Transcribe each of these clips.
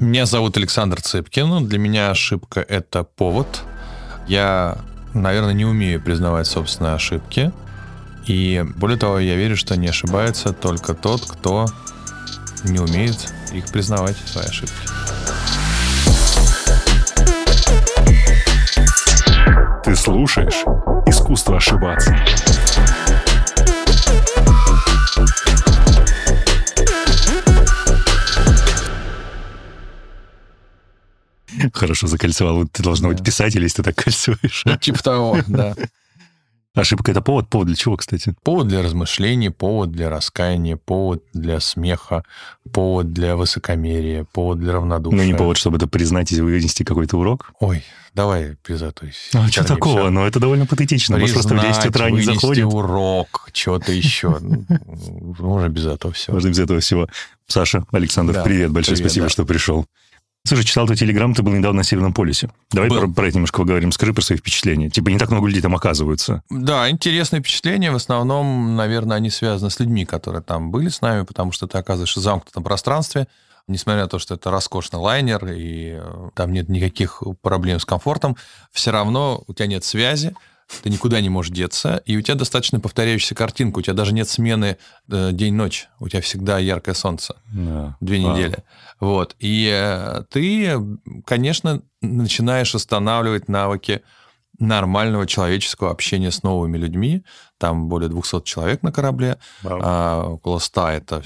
Меня зовут Александр Цыпкин. Для меня ошибка — это повод. Я, наверное, не умею признавать собственные ошибки. И более того, я верю, что не ошибается только тот, кто не умеет их признавать, свои ошибки. Ты слушаешь «Искусство ошибаться». Хорошо закольцевал. Ты должна быть писатель, если ты так кольцуешь. Ну, типа того, да. Ошибка — это повод? Повод для чего, кстати? Повод для размышлений, повод для раскаяния, повод для смеха, повод для высокомерия, повод для равнодушия. Ну, не повод, чтобы это признать и вынести какой-то урок? Ой, давай без этой... Ну, что такого? Ну, это довольно патетично. Мы просто в 10 утра не заходим. урок, что-то еще. Ну, можно без этого всего. Можно без этого всего. Саша, Александр, да, привет. Большое привет, спасибо, да. что пришел. Слушай, читал твой телеграм, ты был недавно на Северном полюсе. Давай про, про это немножко поговорим. Скажи про свои впечатления. Типа не так много людей там оказываются. Да, интересные впечатления. В основном, наверное, они связаны с людьми, которые там были с нами, потому что ты оказываешься в замкнутом пространстве. Несмотря на то, что это роскошный лайнер, и э, там нет никаких проблем с комфортом, все равно у тебя нет связи, ты никуда не можешь деться, и у тебя достаточно повторяющаяся картинка, у тебя даже нет смены э, день-ночь, у тебя всегда яркое солнце, да. две недели. Вот, и э, ты, конечно, начинаешь останавливать навыки нормального человеческого общения с новыми людьми. Там более 200 человек на корабле, wow. а, около 100 это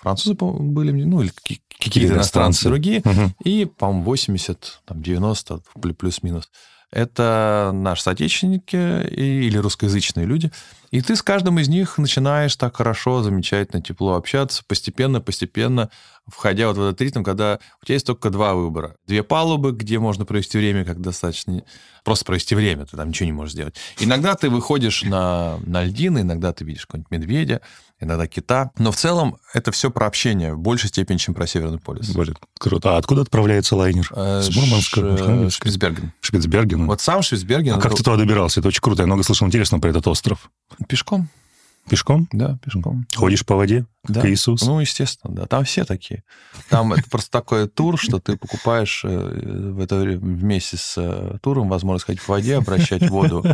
французы были, ну, или какие-то иностранцы другие, угу. и, по-моему, 80, там, 90, плюс-минус это наши соотечественники или русскоязычные люди. И ты с каждым из них начинаешь так хорошо, замечательно, тепло общаться, постепенно, постепенно, входя вот в этот ритм, когда у тебя есть только два выбора. Две палубы, где можно провести время, как достаточно... Просто провести время, ты там ничего не можешь сделать. Иногда ты выходишь на, на льдины, иногда ты видишь какого-нибудь медведя, иногда кита. Но в целом это все про общение в большей степени, чем про Северный полюс. Будет круто. А откуда отправляется лайнер? Э, С Мурманска? Шпицберген. Шпицберген. Вот сам Шпицберген. А как ты туда добирался? Это очень круто. Я много слышал интересного про этот остров. Пешком. Пешком? Да, пешком. Ходишь по воде? Да. К Иисусу? Ну, естественно, да. Там все такие. Там это просто такой тур, что ты покупаешь э, в это вместе с э, туром возможность ходить в воде, обращать воду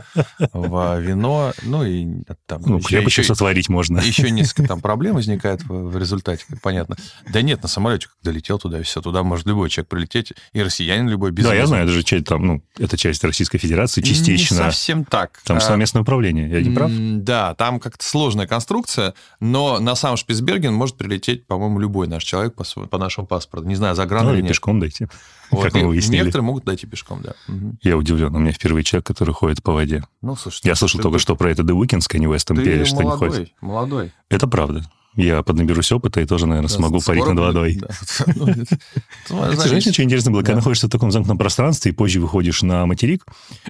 в вино, ну и там... Ну, хлеб еще сотворить можно. Еще несколько там проблем возникает в результате, как понятно. Да нет, на самолете, когда летел туда, и все, туда может любой человек прилететь, и россиянин любой, без Да, я знаю, это же часть, там, ну, это часть Российской Федерации, частично. Не совсем так. Там совместное управление, я не прав? Да, там как-то сложная конструкция, но на самом Шпицберген может прилететь, по-моему, любой наш человек по, по нашему паспорту. Не знаю, за границей ну, или нет. пешком дойти. Вот, как мы выяснили. Некоторые могут дойти пешком, да. Я удивлен. У меня впервые человек, который ходит по воде. Ну, слушай, Я слышал только что про это The Weeknd с Kanye West пели, что не ходит. молодой. Это правда я поднаберусь опыта и тоже, наверное, да, смогу парить над водой. Знаешь, что интересно было? Когда находишься в таком замкнутом пространстве и позже выходишь на материк,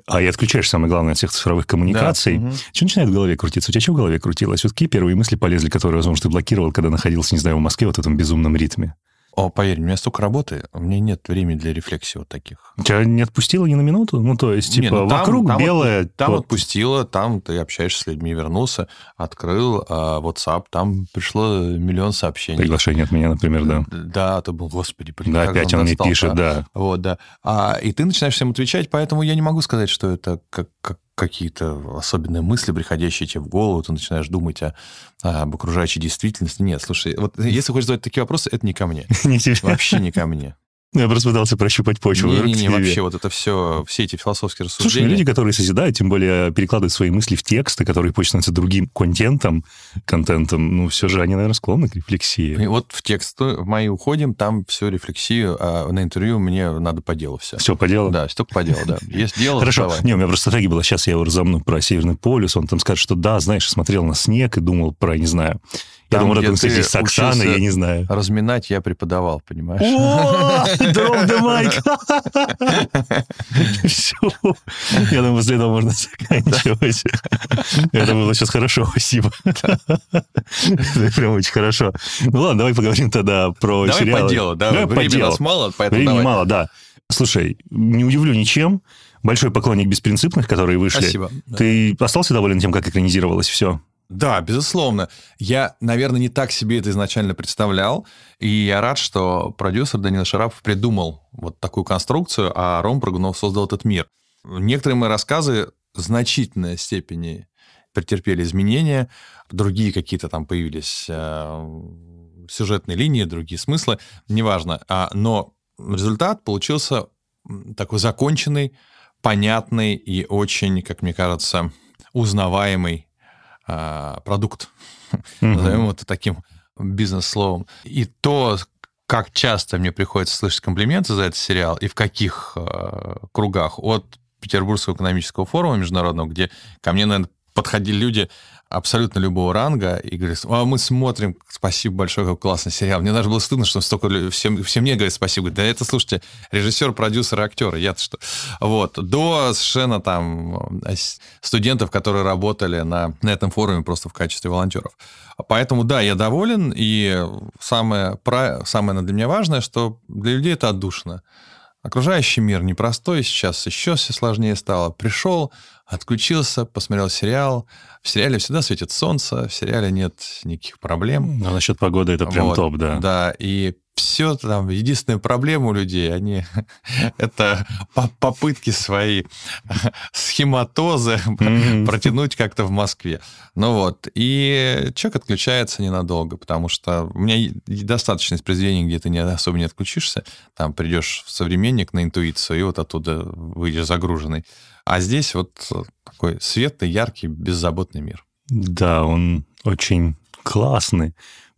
а и отключаешь, самое главное, от всех цифровых коммуникаций, что начинает в голове крутиться? У тебя что в голове крутилось? Вот какие первые мысли полезли, которые, возможно, ты блокировал, когда находился, не знаю, в Москве вот в этом безумном ритме? О, поверь, у меня столько работы, у меня нет времени для рефлексии вот таких. Тебя не отпустило ни на минуту? Ну, то есть, типа, не, ну, там, вокруг там, белое... Там вот... отпустило, там ты общаешься с людьми, вернулся, открыл а WhatsApp, там пришло миллион сообщений. Приглашение от меня, например, да. Да, ты был, господи, блин, Да, опять он, он мне пишет, да. Вот, да. А, и ты начинаешь всем отвечать, поэтому я не могу сказать, что это как, как какие-то особенные мысли, приходящие тебе в голову, ты начинаешь думать о, об окружающей действительности. Нет, слушай, вот если хочешь задать такие вопросы, это не ко мне. Не тебе. Вообще не ко мне. Ну, я просто пытался прощупать почву. Не-не-не, вообще вот это все, все эти философские рассуждения. Слушай, люди, которые созидают, тем более перекладывают свои мысли в тексты, которые позже становятся другим контентом, контентом, ну, все же они, наверное, склонны к рефлексии. И вот в текст в мои уходим, там все рефлексию, а на интервью мне надо по делу все. Все по делу? Да, все по делу, да. Есть дело, Хорошо. Давай. Не, у меня просто стратегия была, сейчас я его разомну про Северный полюс, он там скажет, что да, знаешь, смотрел на снег и думал про, не знаю, я Там, думал, здесь с Оксаной, я не знаю. Разминать я преподавал, понимаешь? Drop the mic! Все. Я думаю, после этого можно заканчивать. Это было сейчас хорошо, спасибо. Прям очень хорошо. Ну ладно, давай поговорим тогда про сериалы. Давай по делу, да. Времени нас мало, поэтому Времени мало, да. Слушай, не удивлю ничем. Большой поклонник беспринципных, которые вышли. Спасибо. Ты остался доволен тем, как экранизировалось все? Да, безусловно. Я, наверное, не так себе это изначально представлял, и я рад, что продюсер Данил Шарапов придумал вот такую конструкцию, а Ром Прыгунов создал этот мир. Некоторые мои рассказы в значительной степени претерпели изменения, другие какие-то там появились э, сюжетные линии, другие смыслы, неважно. А, но результат получился такой законченный, понятный и очень, как мне кажется, узнаваемый а, продукт. Mm-hmm. Назовем это таким бизнес-словом. И то, как часто мне приходится слышать комплименты за этот сериал и в каких э, кругах от Петербургского экономического форума международного, где ко мне, наверное, подходили люди абсолютно любого ранга и говорят, а мы смотрим, спасибо большое, какой классный сериал. Мне даже было стыдно, что столько всем, все мне говорят спасибо. Да это, слушайте, режиссер, продюсер, актер, я-то что. Вот. До совершенно там э, студентов, которые работали на, на этом форуме просто в качестве волонтеров. Поэтому, да, я доволен, и самое, самое для меня важное, что для людей это отдушно. Окружающий мир непростой, сейчас еще все сложнее стало. Пришел, отключился, посмотрел сериал. В сериале всегда светит солнце, в сериале нет никаких проблем. А насчет погоды это прям вот, топ, да. Да, и все там, единственная проблема у людей, они, это попытки свои схематозы протянуть как-то в Москве. Ну вот, и человек отключается ненадолго, потому что у меня достаточно из произведений, где ты не, особо не отключишься, там придешь в современник на интуицию, и вот оттуда выйдешь загруженный. А здесь вот такой светлый, яркий, беззаботный мир. Да, он очень классный.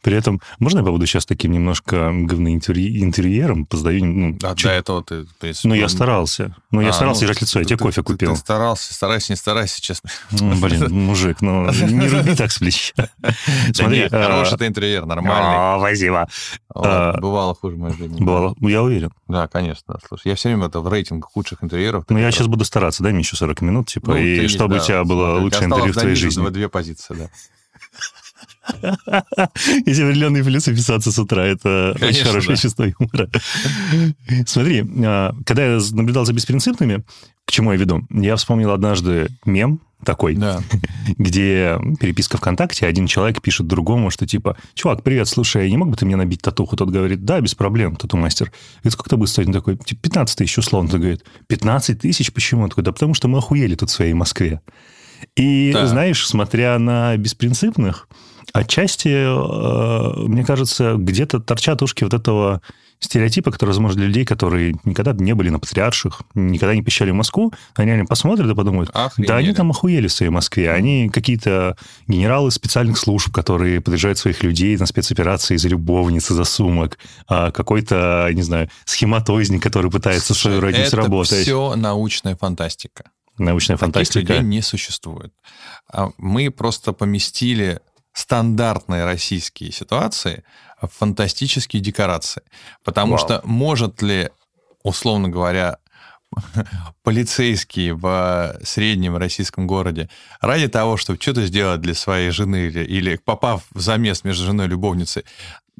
При этом, можно я побуду сейчас таким немножко говноинтерьером? Поздаю, ну, а чуть... до этого ты... Ну, я старался. Ну, я а, старался ну, держать лицо, я тебе кофе купил. Ты старался, старайся, не старайся, честно. Блин, мужик, ну, не руби так с плеча. Смотри. А, хороший это интерьер, нормальный. Спасибо. Бывало хуже в моей жизни. Бывало, ну, я уверен. Да, конечно. Слушай, я все время это в рейтинг худших интерьеров. Ну, я сейчас буду стараться, дай мне еще 40 минут, типа, ну, и чтобы у тебя было лучшее интервью в твоей жизни. Две позиции, да. Есть определенные плюсы писаться с утра. Это Конечно, очень хорошее да. чувство юмора. Смотри, а, когда я наблюдал за беспринципными, к чему я веду? Я вспомнил однажды мем такой, да. где переписка ВКонтакте, один человек пишет другому, что типа, чувак, привет, слушай, не мог бы ты мне набить татуху? Тот говорит, да, без проблем, тату-мастер. Говорит, сколько это будет стоить? Он такой, типа, 15 тысяч условно. Он говорит, 15 тысяч? Почему? Он такой, да потому что мы охуели тут в своей Москве. И, да. знаешь, смотря на беспринципных, Отчасти, э, мне кажется, где-то торчат ушки вот этого стереотипа, который, возможно, для людей, которые никогда не были на патриарших, никогда не посещали Москву, они реально посмотрят и подумают, Охренели. да они там охуели в своей Москве, они какие-то генералы специальных служб, которые подъезжают своих людей на спецоперации за любовницы, за сумок, а какой-то, не знаю, схематозник, который пытается Слушай, свою родницу работать. это все научная фантастика. Научная Таких фантастика. людей не существует. А мы просто поместили стандартные российские ситуации в фантастические декорации. Потому Вау. что может ли, условно говоря, полицейский в среднем российском городе ради того, чтобы что-то сделать для своей жены или, или попав в замес между женой и любовницей,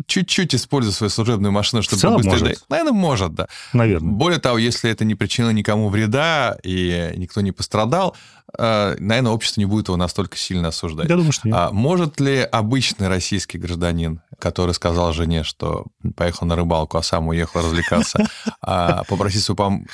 чуть-чуть используя свою служебную машину, чтобы целом быстрее... Может. Наверное, может, да. Наверное. Более того, если это не причинило никому вреда и никто не пострадал, э, наверное, общество не будет его настолько сильно осуждать. Я думаю, что нет. А может ли обычный российский гражданин, который сказал жене, что поехал на рыбалку, а сам уехал развлекаться, а попросить свою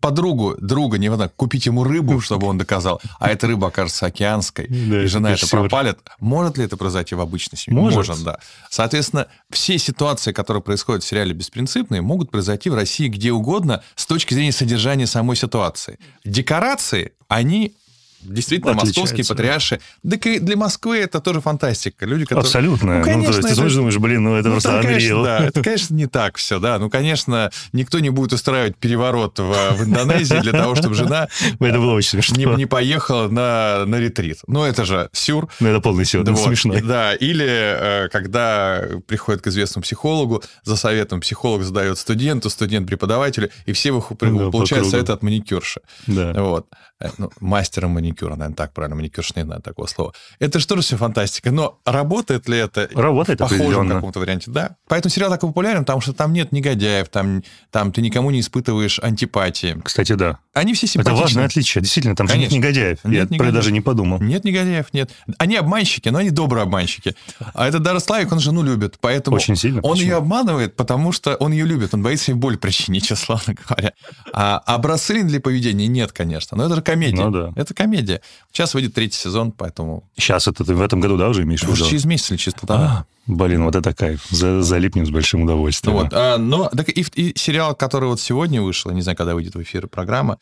подругу, друга, не знаю, купить ему рыбу, чтобы он доказал, а эта рыба окажется океанской, и жена это пропалит, может ли это произойти в обычной семье? Может, да. Соответственно, все ситуации, которые происходят в сериале «Беспринципные», могут произойти в России где угодно с точки зрения содержания самой ситуации. Декорации, они Действительно, московские патриарши. Да и для Москвы это тоже фантастика. Люди, которые... Абсолютно. Ну, конечно, ну, то есть, это... ты думаешь, блин, ну это ну, просто конечно, да, это, конечно, не так все, да. Ну, конечно, никто не будет устраивать переворот в, в Индонезии для того, чтобы жена это было очень не, не поехала на, на ретрит. Ну, это же сюр. Ну, это полный сюр, это вот, смешно. Да, или э, когда приходит к известному психологу, за советом психолог задает студенту, студент преподавателю, и все ну, получают совет от маникюрши. Да. Вот. Э, ну, мастера маникюра наверное, так правильно, маникюр не знаю такого слова. Это же тоже все фантастика, но работает ли это? Работает в похожем определенно. каком-то варианте, да. Поэтому сериал так популярен, потому что там нет негодяев, там, там ты никому не испытываешь антипатии. Кстати, да. Они все Это симпатичны. важное отличие. Действительно, там же нет негодяев. Нет Я про негодяев. это даже не подумал. Нет негодяев, нет. Они обманщики, но они добрые обманщики. А этот Дарославик, он жену любит, поэтому Очень сильно. он Почему? ее обманывает, потому что он ее любит, он боится ей боль причинить, честно говоря. А образцы для поведения нет, конечно, но это же комедия. Ну да. Это комедия. Сейчас выйдет третий сезон, поэтому... Сейчас это ты в этом году, да, уже имеешь в виду? через месяц или через полтора. А, блин, вот это кайф. За- залипнем с большим удовольствием. Вот, а, но так и, и сериал, который вот сегодня вышел, не знаю, когда выйдет в эфир программа,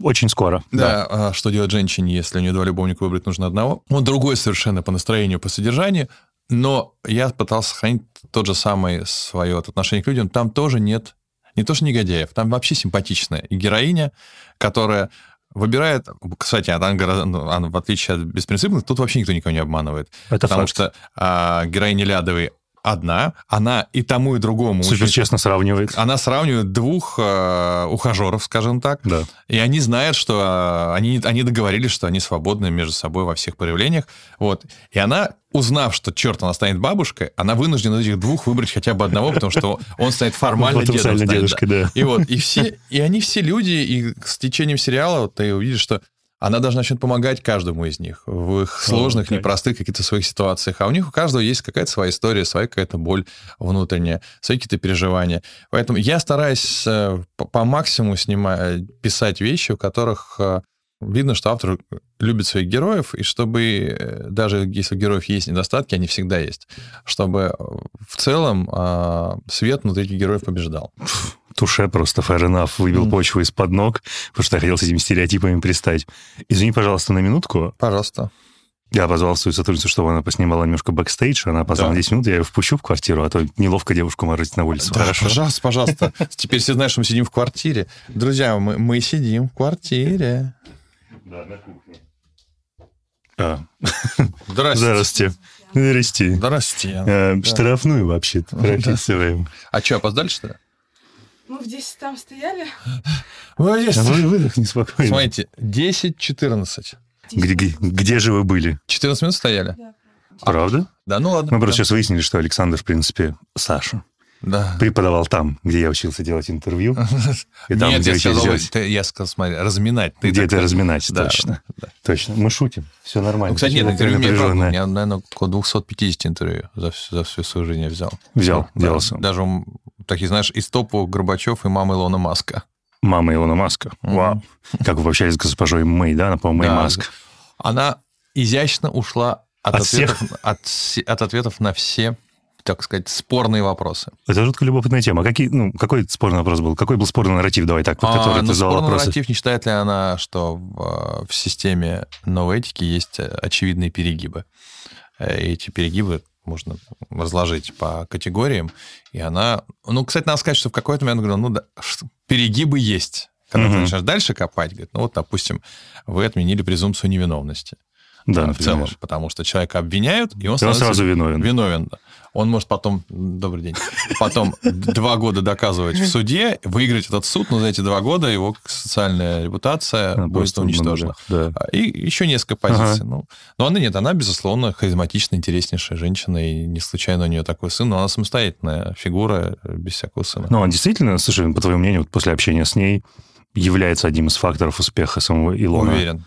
Очень скоро. Да, а, что делать женщине, если у нее два любовника выбрать нужно одного. Он другой совершенно по настроению, по содержанию, но я пытался сохранить тот же самый свое отношение к людям. Там тоже нет, не то что негодяев, там вообще симпатичная и героиня, которая выбирает, кстати, гора- ну, в отличие от беспринципных, тут вообще никто никого не обманывает. Это потому факт. что а, героиня Лядовой одна, она и тому, и другому Супер очень- честно сравнивает. она сравнивает двух э, ухажеров, скажем так, Да. и они знают, что э, они, они договорились, что они свободны между собой во всех проявлениях. Вот. И она, узнав, что, черт, она станет бабушкой, она вынуждена этих двух выбрать хотя бы одного, потому что он станет формально дедом. Станет, дедушкой, да. И вот, и все, и они все люди, и с течением сериала вот ты увидишь, что она даже начнет помогать каждому из них в их сложных, непростых каких-то своих ситуациях. А у них у каждого есть какая-то своя история, своя какая-то боль внутренняя, свои какие-то переживания. Поэтому я стараюсь э, по, максимуму снимать, писать вещи, у которых э, видно, что автор любит своих героев, и чтобы э, даже если у героев есть недостатки, они всегда есть, чтобы э, в целом э, свет внутри героев побеждал. Туше просто fair enough выбил Мгм. почву из-под ног, потому что я хотел с этими стереотипами пристать. Извини, пожалуйста, на минутку. Пожалуйста. Я позвал свою сотрудницу, чтобы она поснимала немножко бэкстейдж. Она позвала Да. на 10 минут, я ее впущу в квартиру, а то неловко девушку морозить на улицу. Да, Хорошо? Пожалуйста, пожалуйста. Теперь все знают, что мы сидим в квартире. Друзья, мы, мы сидим в квартире. Да, на кухне. А, Здрасте. здрасте. Здрасте. Здрасте. Э, Штрафную вообще-то прописываем. А что, опоздали, что ли? Мы в 10 там стояли. Ой, А вы выдохни спокойно. Смотрите, 10-14. Где, где- где же вы были? 14 минут стояли? Да. Правда? Да, ну ладно. Мы просто да. сейчас выяснили, что Александр, в принципе, Саша, Да. преподавал там, где я учился делать интервью. И там, Нет, где я сказал, делать- ты- я сказал, смотри, разминать. Ты Где так- это разминать, Да, точно. да. Точно. Мы шутим. Все нормально. Ну, кстати, нет, интервью мне правда, меня, наверное, около 250 интервью за, всю- за всю свою жизнь я взял. Взял, Да, делался. Даже, такие, знаешь, из топу Горбачев и мама Илона Маска. Мама Илона Маска. Вау. Как вы общались с госпожой Мэй, да? Она, по-моему, Мэй Да, Маск. Она изящно ушла от, От ответов, от, се- от ответов на все, так сказать, спорные вопросы. Это жутко любопытная тема. Какие, ну, какой спорный вопрос был? Какой был спорный нарратив? Давай так, под А, который но ты задал спорный вопросы. нарратив, не считает ли она, что в, в системе новой этики есть э, очевидные перегибы? Э, И эти перегибы можно разложить по категориям, и она... Ну, кстати, надо сказать, что в какой-то момент говорила, ну, да, перегибы есть. Когда ты Мгм. начинаешь дальше копать, говорит, ну, вот, допустим, вы отменили презумпцию невиновности. Да, в целом, потому что человека обвиняют, и он, И он сразу виновен. виновен. да. Он может потом, добрый день, потом два года доказывать в суде, выиграть этот суд, но за эти два года его социальная репутация Она будет уничтожена. Да. А, И еще несколько позиций. Ну, но она нет, она, безусловно, харизматичная, интереснейшая женщина, и не случайно у нее такой сын, но она самостоятельная фигура, без всякого сына. Но он действительно, слушай, по твоему мнению, вот после общения с ней, является одним из факторов успеха самого Илона. Уверен.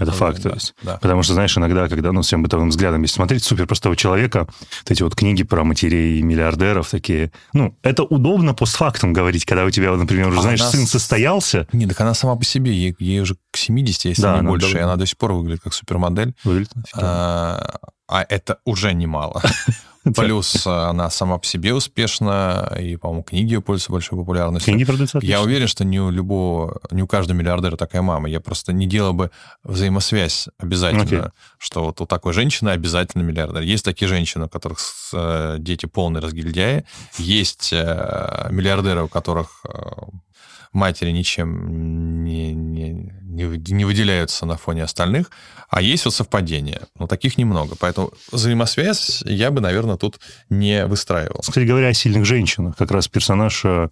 Это факт. да. Потому что, знаешь, иногда, когда, ну, всем бытовым взглядом, если смотреть супер простого человека, вот эти вот книги про матерей и миллиардеров такие, ну, это удобно постфактум говорить, когда у тебя, например, уже, А знаешь, она сын состоялся, Не, так она сама по себе, ей, ей уже к 70, если Да, не больше, и давно- она до сих пор выглядит как супермодель. выглядит. А, а это уже немало. Плюс а, она сама по себе успешна, и, по-моему, книги пользуются большой популярностью. Книги продаются Я отлично. уверен, что не у любого, не у каждого миллиардера такая мама. Я просто не делал бы взаимосвязь обязательно, Окей. что вот у такой женщины обязательно миллиардер. Есть такие женщины, у которых э, дети полные разгильдяи, есть э, миллиардеры, у которых э, матери ничем не, не, не, выделяются на фоне остальных, а есть вот совпадения. Но таких немного. Поэтому взаимосвязь я бы, наверное, тут не выстраивал. Кстати говоря, о сильных женщинах. Как раз персонаж э,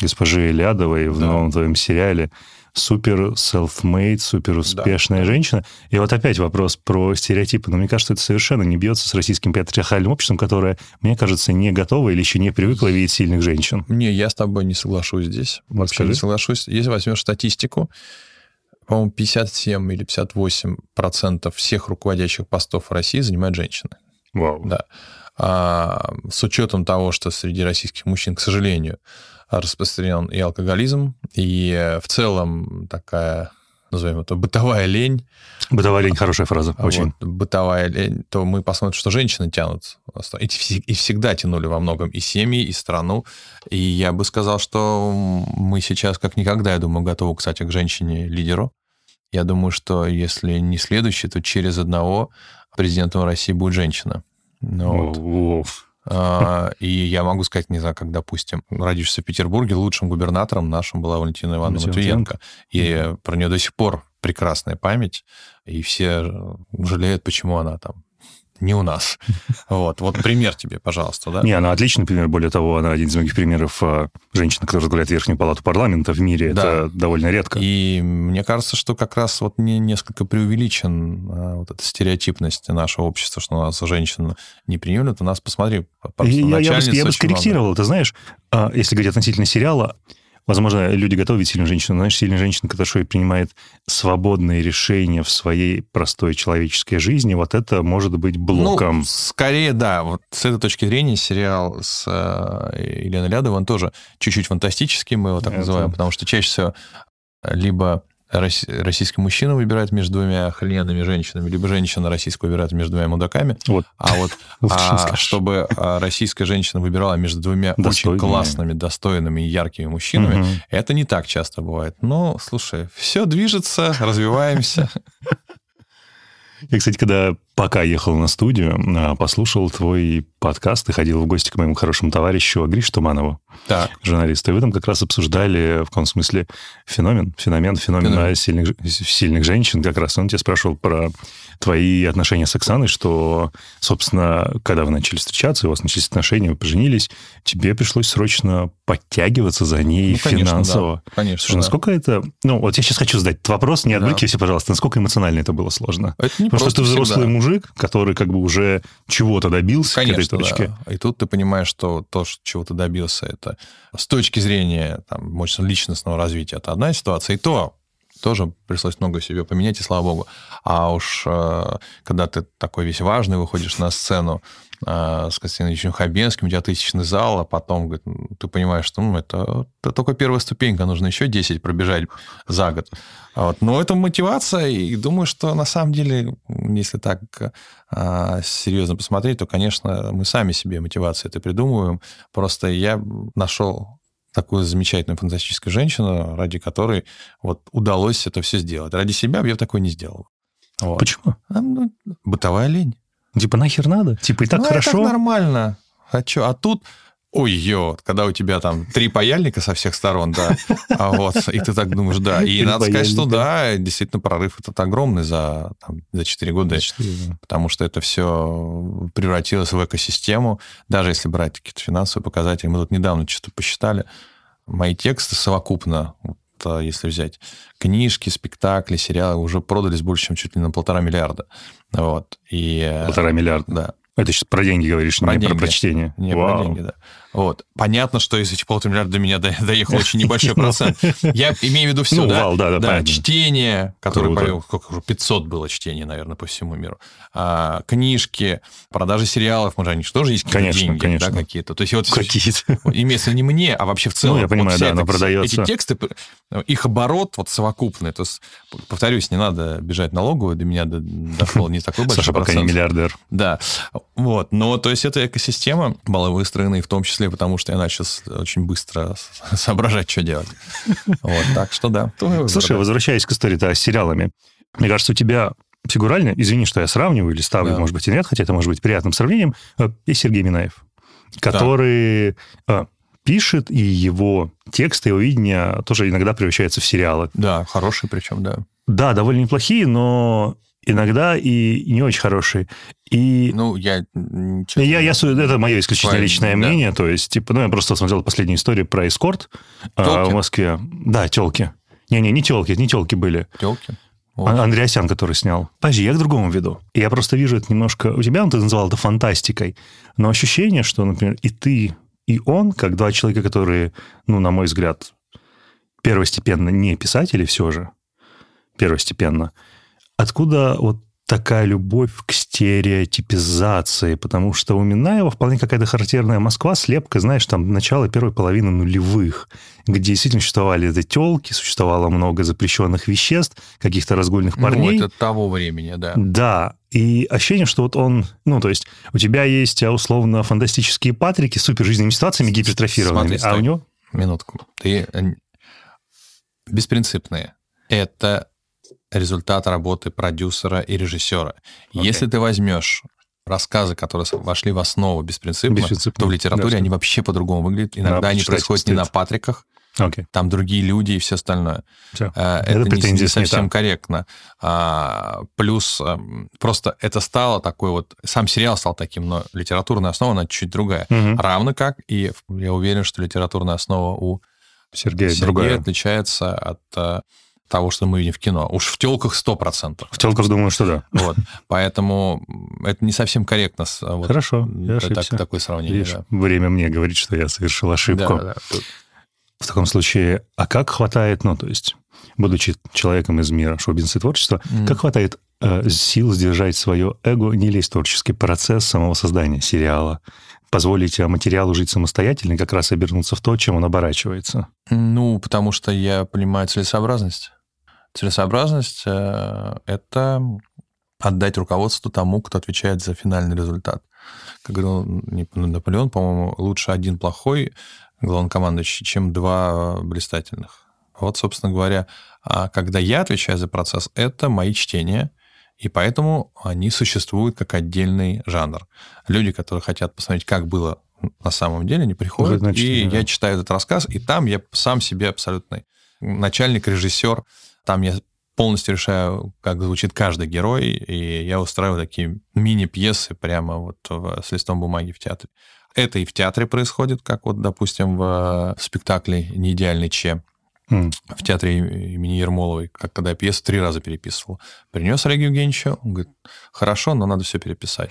госпожи Лядовой в да. новом твоем сериале супер self-made, супер успешная да. женщина. И вот опять вопрос про стереотипы. Но мне кажется, это совершенно не бьется с российским патриархальным обществом, которое, мне кажется, не готово или еще не привыкло видеть сильных женщин. Не, я с тобой не соглашусь здесь. Вообще не соглашусь. Если возьмешь статистику, по-моему, 57 или 58 процентов всех руководящих постов в России занимают женщины. Вау. Да. А, с учетом того, что среди российских мужчин, к сожалению, распространен и алкоголизм, и э, в целом такая назовем это, бытовая лень. Бытовая лень хорошая фраза, очень. Вот, бытовая лень, то мы посмотрим, что женщины тянут. И, и всегда тянули во многом и семьи, и страну. И я бы сказал, что мы сейчас как никогда, я думаю, готовы, кстати, к женщине-лидеру. Я думаю, что если не следующий, то через одного президентом России будет женщина. Ну, вот. А, и я могу сказать, не знаю, как, допустим, родившийся в Петербурге, лучшим губернатором нашим была Валентина Ивановна Матвиенко. И про нее до сих пор прекрасная память, и все жалеют, почему она там не у нас. Вот, вот пример тебе, пожалуйста, да? Не, она отличный пример. Более того, она один из многих примеров а, женщины, которая возглавляет Верхнюю палату парламента в мире. Да. Это довольно редко. И мне кажется, что как раз вот не несколько преувеличен а, вот эта стереотипность нашего общества, что у нас женщин не приемлют. У нас, посмотри, я, я, бы, я бы скорректировал. Много. Ты знаешь, а, если говорить относительно сериала, Возможно, люди готовы видеть сильную женщину, но, знаешь, сильная женщина, которая принимает свободные решения в своей простой человеческой жизни, вот это может быть блоком. Ну, скорее, да. Вот с этой точки зрения сериал с э, Еленой Лядовой, он тоже чуть-чуть фантастический, мы его так это... называем, потому что чаще всего либо российский мужчина выбирает между двумя охрененными женщинами, либо женщина российская выбирает между двумя мудаками. Вот. А вот а, чтобы а, российская женщина выбирала между двумя Достойные. очень классными, достойными и яркими мужчинами, угу. это не так часто бывает. Но, слушай, все движется, развиваемся. Я, кстати, когда пока ехал на студию, а, послушал твой подкаст и ходил в гости к моему хорошему товарищу Гришу Туманову, так. журналисту. И вы там как раз обсуждали, в каком смысле, феномен, феномен, феномен, феномен. Сильных, сильных женщин как раз. Он тебя спрашивал про твои отношения с Оксаной, что, собственно, когда вы начали встречаться, у вас начались отношения, вы поженились, тебе пришлось срочно подтягиваться за ней ну, конечно, финансово. Да. Конечно, Слушай, насколько это... Ну, вот я сейчас хочу задать этот вопрос, не отвлекайся, да. пожалуйста, насколько эмоционально это было сложно? Это не Потому что ты взрослый всегда. Мужик, который как бы уже чего-то добился конечно, к этой точке. Да. И тут ты понимаешь, что то, чего ты добился, это с точки зрения там, мощно личностного развития, это одна ситуация, и то тоже пришлось много себе поменять, и слава богу. А уж э, когда ты такой весь важный, выходишь на сцену с Константином Ильичем Хабенским, у тебя тысячный зал, а потом говорит, ты понимаешь, что ну, это, это только первая ступенька, нужно еще 10 пробежать за год. Вот. Но это мотивация, и думаю, что на самом деле, если так а, серьезно посмотреть, то, конечно, мы сами себе мотивацию это придумываем. Просто я нашел такую замечательную фантастическую женщину, ради которой вот удалось это все сделать. Ради себя я бы такое не сделал. Вот. Почему? А, ну, бытовая лень. Типа нахер надо? Типа и так ну, хорошо? так нормально. Хочу. А тут ой ё, когда у тебя там три паяльника со всех сторон, да, а вот, и ты так думаешь, да. И надо сказать, что да, действительно, прорыв этот огромный за, там, за 4 года, 4, да. потому что это все превратилось в экосистему, даже если брать какие-то финансовые показатели. Мы тут недавно что-то посчитали, мои тексты совокупно, вот, если взять книжки, спектакли, сериалы, уже продались больше, чем чуть ли на полтора миллиарда. Вот. И, полтора миллиарда? Да. Это сейчас про деньги говоришь, про не деньги. про прочтение. Не Вау. про деньги, да. Вот. Понятно, что из этих полутора миллиарда до меня доехал очень небольшой процент. Я имею в виду все, ну, да? Вал, да, да, да чтение, которое, провел, сколько уже, 500 было чтений, наверное, по всему миру. А, книжки, продажи сериалов, может, они же тоже есть какие-то деньги, конечно. да, какие-то. То есть вот какие-то. Имеется не мне, а вообще в целом. Ну, я понимаю, вот да, оно продается. Эти тексты, их оборот вот совокупный. То есть, повторюсь, не надо бежать налоговую, до меня дошло не такой большой Саша пока не миллиардер. Да. Вот. Но, то есть, эта экосистема была выстроена и в том числе числе потому, что я начал очень быстро соображать, что делать. Вот, так что да. Слушай, возвращаясь к истории с сериалами, мне кажется, у тебя фигурально, извини, что я сравниваю или ставлю, да. может быть, и нет, хотя это может быть приятным сравнением, э, есть Сергей Минаев, который... Да. пишет, и его тексты, его видение тоже иногда превращаются в сериалы. Да, хорошие причем, да. Да, довольно неплохие, но иногда и не очень хорошие. И Ну, я... честно, я, я, это мое исключительно Твое, личное да. мнение. То есть, типа, ну, я просто смотрел последнюю историю про эскорт а, в Москве. Да, телки. Не-не, не телки, не телки были. Тёлки. Вот. А- Андреасян, который снял. Подожди, я к другому веду. Я просто вижу это немножко... У тебя, он ты называл это фантастикой. Но ощущение, что, например, и ты, и он, как два человека, которые, ну, на мой взгляд, первостепенно не писатели все же, первостепенно, откуда вот такая любовь к стереотипизации, потому что у Минаева вполне какая-то характерная Москва, слепка, знаешь, там начало первой половины нулевых, где действительно существовали это телки, существовало много запрещенных веществ, каких-то разгульных парней. Ну, это того времени, да. Да, и ощущение, что вот он, ну, то есть у тебя есть а, условно фантастические патрики с супер жизненными ситуациями гипертрофированными, Смотри, а у стой. него... Минутку. Ты э, беспринципные. Это результат работы продюсера и режиссера. Если ты возьмешь рассказы, которые вошли в основу беспринципно, Беспринципно, то в литературе да, они вообще по-другому выглядят. Иногда они происходят не на патриках, Окей, там другие люди и все остальное. все. Э, Это Это, не, не совсем корректно. А, плюс эм, просто это стало такой вот... Сам сериал стал таким, но литературная основа, она чуть другая. Мгм. Равно как, и я уверен, что литературная основа у Сергей, Сергея другое. отличается от э, того, что мы видим в кино. Уж в телках 100%. В телках думаю, что да. Вот. Поэтому это не совсем корректно. вот, Хорошо, я это так- ошибся. такое сравнение. Видишь, да. время мне говорит, что я совершил ошибку. Да, да. В таком случае, а как хватает, ну, то есть, будучи человеком из мира шоу-бизнеса и творчества, Мгм. как хватает э, сил сдержать свое эго, не лезть в творческий процесс самого создания сериала, позволить э, материалу жить самостоятельно как раз обернуться в то, чем он оборачивается? Ну, потому что я понимаю целесообразность. Целесообразность э, это отдать руководство тому, кто отвечает за финальный результат. Как говорил ну, Наполеон, по-моему, лучше один плохой главнокомандующий, чем два блистательных. Вот, собственно говоря, а когда я отвечаю за процесс, это мои чтения, и поэтому они существуют как отдельный жанр. Люди, которые хотят посмотреть, как было на самом деле, они приходят, Выходят на и да. я читаю этот рассказ, и там я сам себе абсолютный начальник, режиссер. Там я полностью решаю, как звучит каждый герой, и я устраиваю такие мини-пьесы прямо вот в- с листом бумаги в театре. Это и в театре происходит, как вот, допустим, в, в спектакле «Неидеальный Че», В театре имени Ермоловой, как когда я пьесу три раза переписывал. Принес Олегу Евгеньевичу, он говорит, хорошо, но надо все переписать.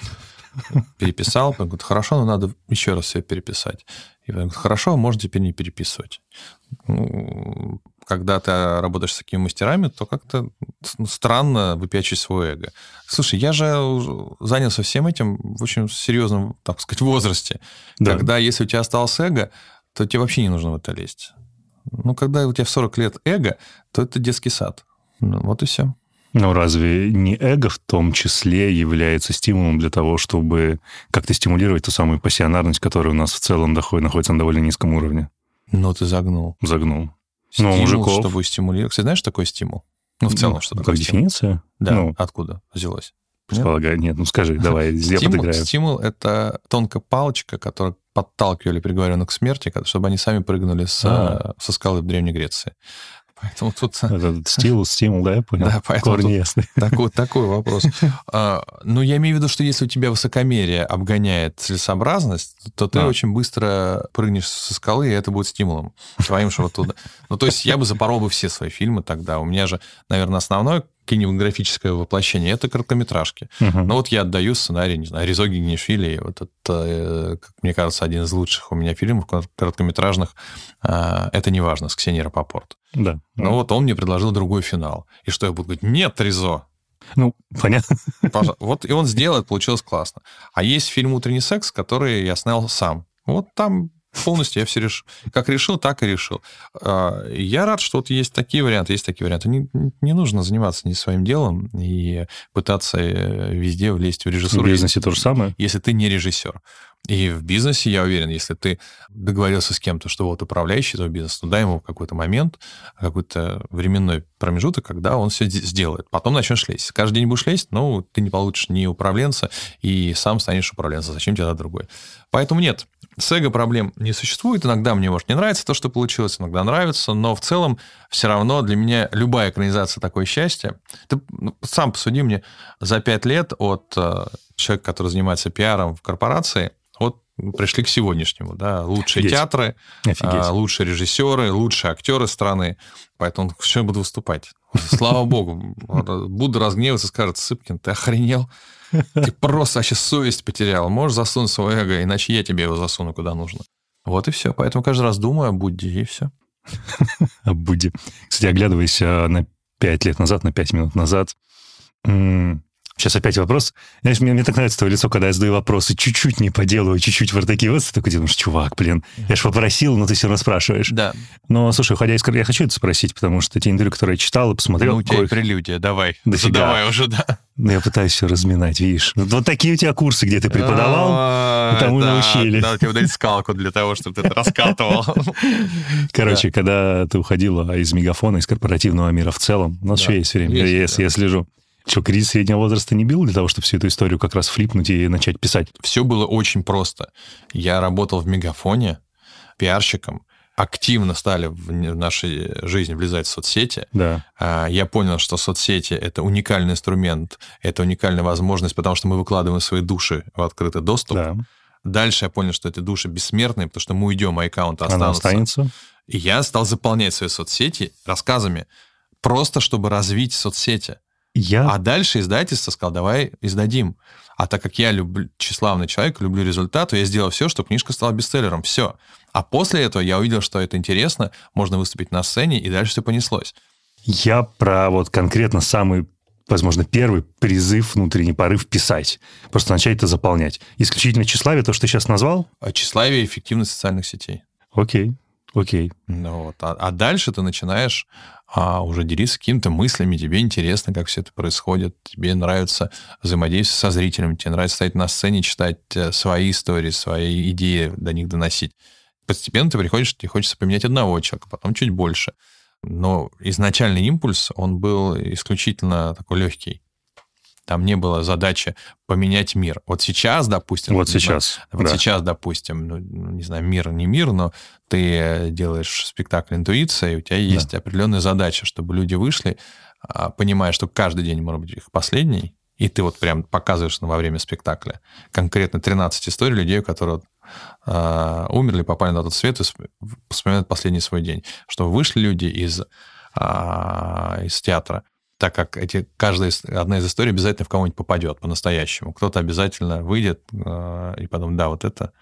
Переписал, он говорит, хорошо, но надо еще раз все переписать. И он говорит, хорошо, можно теперь не переписывать. Ну, когда ты работаешь с такими мастерами, то как-то ну, странно выпячивать свое эго. Слушай, я же занялся всем этим в очень серьезном, так сказать, возрасте. Да. Когда, если у тебя осталось эго, то тебе вообще не нужно в это лезть. Ну, когда у тебя в 40 лет эго, то это детский сад. Ну, вот и все. Ну, разве не эго в том числе является стимулом для того, чтобы как-то стимулировать ту самую пассионарность, которая у нас в целом доходит, находится на довольно низком уровне? Ну, ты загнул. Загнул. Стимул, Ну, мужиков. чтобы стимулировать. Кстати, знаешь, что такое стимул? Ну, в целом, Ну, что Как такое стимул? дефиниция? Да, Ну, откуда взялось? предполагаю. Нет, ну скажи, давай, я Стимул, подыграю. стимул – это тонкая палочка, которая подталкивали приговоренных к смерти, чтобы они сами прыгнули с, А. со скалы в Древней Греции. Поэтому тут Этот стил, стимул, да, я понял. Да, поэтому Корни ясны. такой, такой вопрос. А, Ну, я имею в виду, что если у тебя высокомерие обгоняет целесообразность, то ты Да. очень быстро прыгнешь со скалы, и это будет стимулом твоим, что вот туда. Ну, то есть я бы запорол бы все свои фильмы тогда. У меня же, наверное, основное кинематографическое воплощение – это короткометражки. Мгм. Ну вот я отдаю сценарий, не знаю, Резо Гигнишвили, вот это, э, как мне кажется, один из лучших у меня фильмов кор- короткометражных. А, Это не важно, с Ксенией Рапопорт. Да. Но вот он мне предложил другой финал. И что я буду говорить? Нет, Резо, Ну, понятно. Вот и он сделал, получилось классно. А есть фильм «Утренний секс», который я снял сам. Вот там полностью я все решил. Как решил, так и решил. А, Я рад, что вот есть такие варианты, есть такие варианты. Не, не нужно заниматься не своим делом и пытаться э, везде влезть в В режиссуру, бизнесе то же самое. если ты не режиссер. И в бизнесе, я уверен, если ты договорился с кем-то, что вот управляющий этого бизнеса, дай ему какой-то момент, какой-то временной промежуток, когда он все сделает. Потом начнешь лезть. Каждый день будешь лезть, ну, ты не получишь ни управленца, и сам станешь управленцем. Зачем тебе другой? Поэтому нет, с эго проблем не существует. Иногда мне, может, не нравится то, что получилось, иногда нравится, но в целом все равно для меня любая экранизация такое счастье. Ты ну, сам посуди мне, за пять лет от э, человека, который занимается пиаром в корпорации, вот пришли к сегодняшнему, да, лучшие Офигеть. театры, Офигеть. А, лучшие режиссеры, лучшие актеры страны, поэтому все буду выступать. Слава богу, буду разгневаться, скажет, Сыпкин, ты охренел? Ты просто вообще совесть потерял. Можешь засунуть свое эго, иначе я тебе его засуну куда нужно. Вот и все. Поэтому каждый раз думаю о Будде, и все. О Будде. Кстати, оглядываясь на пять лет назад, на пять минут назад, Сейчас опять вопрос. Знаешь, мне, мне так нравится твое лицо, когда я задаю вопросы, чуть-чуть не по делу, чуть-чуть вот такие вот, ты такой думаешь, чувак, блин, я же попросил, но ты все равно спрашиваешь. Да. Но, слушай, уходя из я хочу это спросить, потому что те интервью, которые я читал и посмотрел... Ну, у тебя кое... прелюдия, давай. Дофига. Давай уже, да. Ну, я пытаюсь все разминать, видишь. Вот, вот такие у тебя курсы, где ты преподавал, а, тому научили. Да, тебе дать скалку для того, чтобы ты это раскатывал. Короче, когда ты уходила из мегафона, из корпоративного мира в целом, у нас еще есть время, я слежу. Что, кризис среднего возраста не бил для того, чтобы всю эту историю как раз флипнуть и начать писать? Все было очень просто. Я работал в Мегафоне пиарщиком, активно стали в нашей жизни влезать в соцсети. Да. А, я понял, что соцсети — это уникальный инструмент, это уникальная возможность, потому что мы выкладываем свои души в открытый доступ. Да. Дальше я понял, что эти души бессмертные, потому что мы уйдем, а аккаунты останутся. Она останется. И я стал заполнять свои соцсети рассказами, просто чтобы развить соцсети. Я... А дальше издательство сказал, давай издадим. А так как я люблю, тщеславный человек, люблю результат, то я сделал все, чтобы книжка стала бестселлером. Все. А после этого я увидел, что это интересно, можно выступить на сцене, и дальше все понеслось. Я про вот конкретно самый возможно, первый призыв, внутренний порыв писать. Просто начать это заполнять. Исключительно тщеславие, то, что ты сейчас назвал? А тщеславие и эффективность социальных сетей. Окей, окей. Ну, вот. а, а дальше ты начинаешь а уже делиться какими-то мыслями, тебе интересно, как все это происходит, тебе нравится взаимодействие со зрителем, тебе нравится стоять на сцене, читать э, свои истории, свои идеи, до них доносить. Постепенно ты приходишь, тебе хочется поменять одного человека, потом чуть больше. Но изначальный импульс, он был исключительно такой легкий. Там не было задачи поменять мир. Вот сейчас, допустим... Вот сейчас. Знаю, вот да. сейчас, допустим, ну, не знаю, мир не мир, но ты делаешь спектакль «Интуиция», и у тебя есть да. определенная задача, чтобы люди вышли, а, понимая, что каждый день может быть их последний, и ты вот прям показываешь во время спектакля конкретно 13 историй людей, которые э, умерли, попали на тот свет и вспоминают последний свой день. Что вышли люди из, э, из театра, так как эти, каждая одна из историй обязательно в кого-нибудь попадет по-настоящему. Кто-то обязательно выйдет э, и подумает, да, вот это,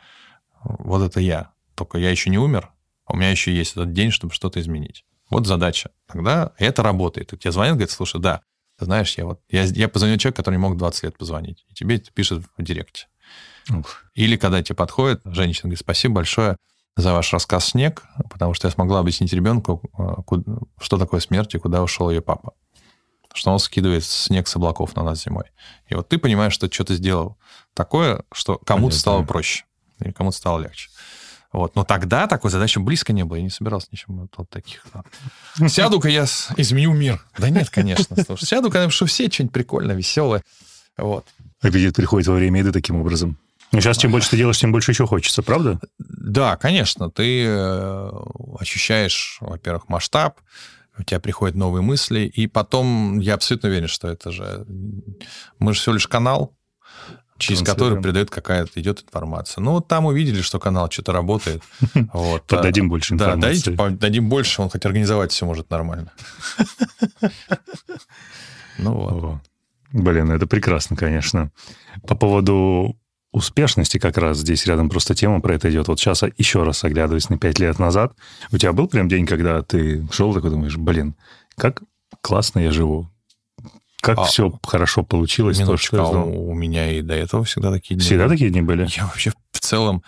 вот это я. Только я еще не умер, а у меня еще есть этот день, чтобы что-то изменить. Вот задача. Тогда это работает. И тебе звонят, говорит, слушай, да, ты знаешь, я вот, я, я позвонил человеку, который не мог 20 лет позвонить, и тебе это пишет в директе. Ух. Или когда тебе подходит женщина, говорит, спасибо большое за ваш рассказ «Снег», потому что я смогла объяснить ребенку, э, что такое смерть и куда ушел ее папа что он скидывает снег с облаков на нас зимой. И вот ты понимаешь, что что-то сделал такое, что кому-то стало проще, или кому-то стало легче. Вот. Но тогда такой задачи близко не было, я не собирался ничем вот, вот таких. Сяду-ка я изменю мир. Да нет, конечно. Слушай, сяду-ка напишу все что-нибудь прикольное, веселое. Вот. Аппетит приходит во время еды таким образом. Ну, сейчас чем больше ты делаешь, тем больше еще хочется, правда? Да, конечно. Ты э, ощущаешь, во-первых, масштаб, у тебя приходят новые мысли, и потом я абсолютно уверен, что это же... Мы же всего лишь канал, через который передает какая-то, идет информация. Ну, вот там увидели, что канал что-то работает. Вот. Поддадим а, больше информации. Да, дадим, дадим больше, он хоть организовать все может нормально. Ну вот. Блин, ну это прекрасно, конечно. По поводу успешности как раз здесь рядом просто тема про это идет. Вот сейчас еще раз оглядываясь на пять лет назад, у тебя был прям день, когда ты шел такой, думаешь, блин, как классно я живу, как а, все хорошо получилось. То, что а у меня и до этого всегда такие дни Всегда были. такие дни были? Я вообще в целом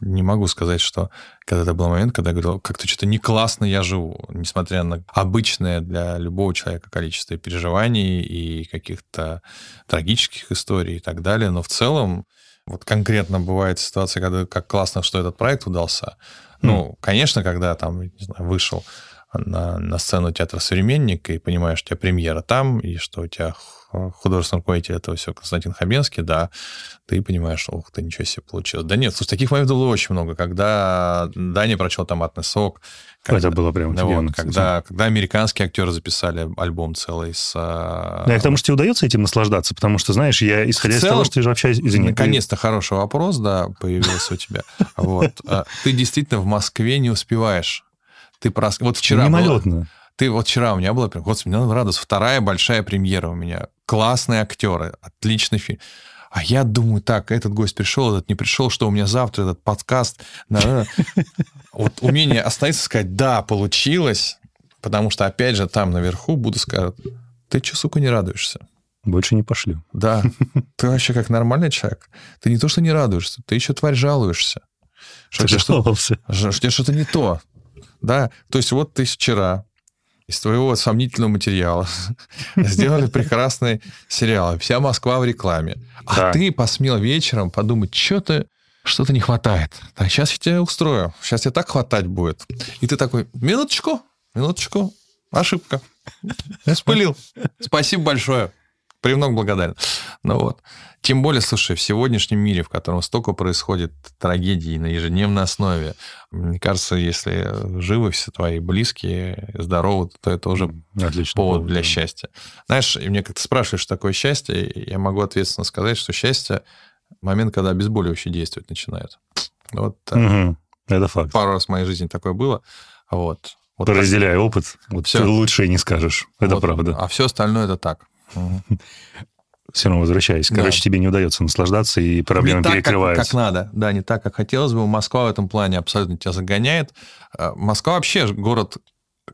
не могу сказать, что когда это был момент, когда я говорил, как-то что-то не классно я живу, несмотря на обычное для любого человека количество переживаний и каких-то трагических историй и так далее, но в целом вот конкретно бывает ситуация, когда как классно, что этот проект удался. Ну, конечно, когда там, не знаю, вышел на, на сцену театра «Современник» и понимаешь, у тебя премьера там, и что у тебя художественный руководитель этого все Константин Хабенский, да, ты понимаешь, ух ты, ничего себе получилось. Да нет, слушай, таких моментов было очень много, когда Даня прочел «Томатный сок», когда, это было прям да, вот, когда, когда американские актеры записали альбом целый с... Да, и к тому, что тебе удается этим наслаждаться, потому что, знаешь, я, исходя целом, из того, что ты же общаюсь... Извини, наконец-то ты... хороший вопрос, да, появился у тебя. Вот. А ты действительно в Москве не успеваешь. Ты прос... Вот вчера... Мимолетно. Ты вот вчера у меня была господи, мне радоваться. Вторая большая премьера у меня. Классные актеры, отличный фильм. А я думаю, так, этот гость пришел, этот не пришел, что у меня завтра этот подкаст. Вот умение остановиться и сказать, да, получилось, потому что, опять же, там наверху буду сказать, ты что, сука, не радуешься? Больше не пошлю. Да. Ты вообще как нормальный человек. Ты не то, что не радуешься, ты еще, тварь, жалуешься. Что ты жаловался. Что, что-то не то. Да, то есть вот ты вчера из твоего сомнительного материала сделали прекрасный сериал. Вся Москва в рекламе. А да. ты посмел вечером подумать, что-то что-то не хватает. Так, сейчас я тебя устрою. Сейчас тебе так хватать будет. И ты такой, минуточку, минуточку, ошибка. Я спылил. Спасибо большое. Премного благодарен. Ну вот. Тем более, слушай, в сегодняшнем мире, в котором столько происходит трагедий на ежедневной основе, мне кажется, если живы все твои близкие, здоровы, то это уже Отлично, повод для да. счастья. Знаешь, и мне как-то спрашиваешь, что такое счастье, я могу ответственно сказать, что счастье — момент, когда обезболивающие действовать начинают. Вот угу. Это факт. Пару раз в моей жизни такое было. Вот. вот Разделяя так. опыт, вот все. ты лучше не скажешь. Это вот. правда. А все остальное это так. Все равно возвращаясь. Короче, да. тебе не удается наслаждаться, и проблемы не так, перекрываются. Как, как надо, да, не так, как хотелось бы. Москва в этом плане абсолютно тебя загоняет. А, Москва вообще город,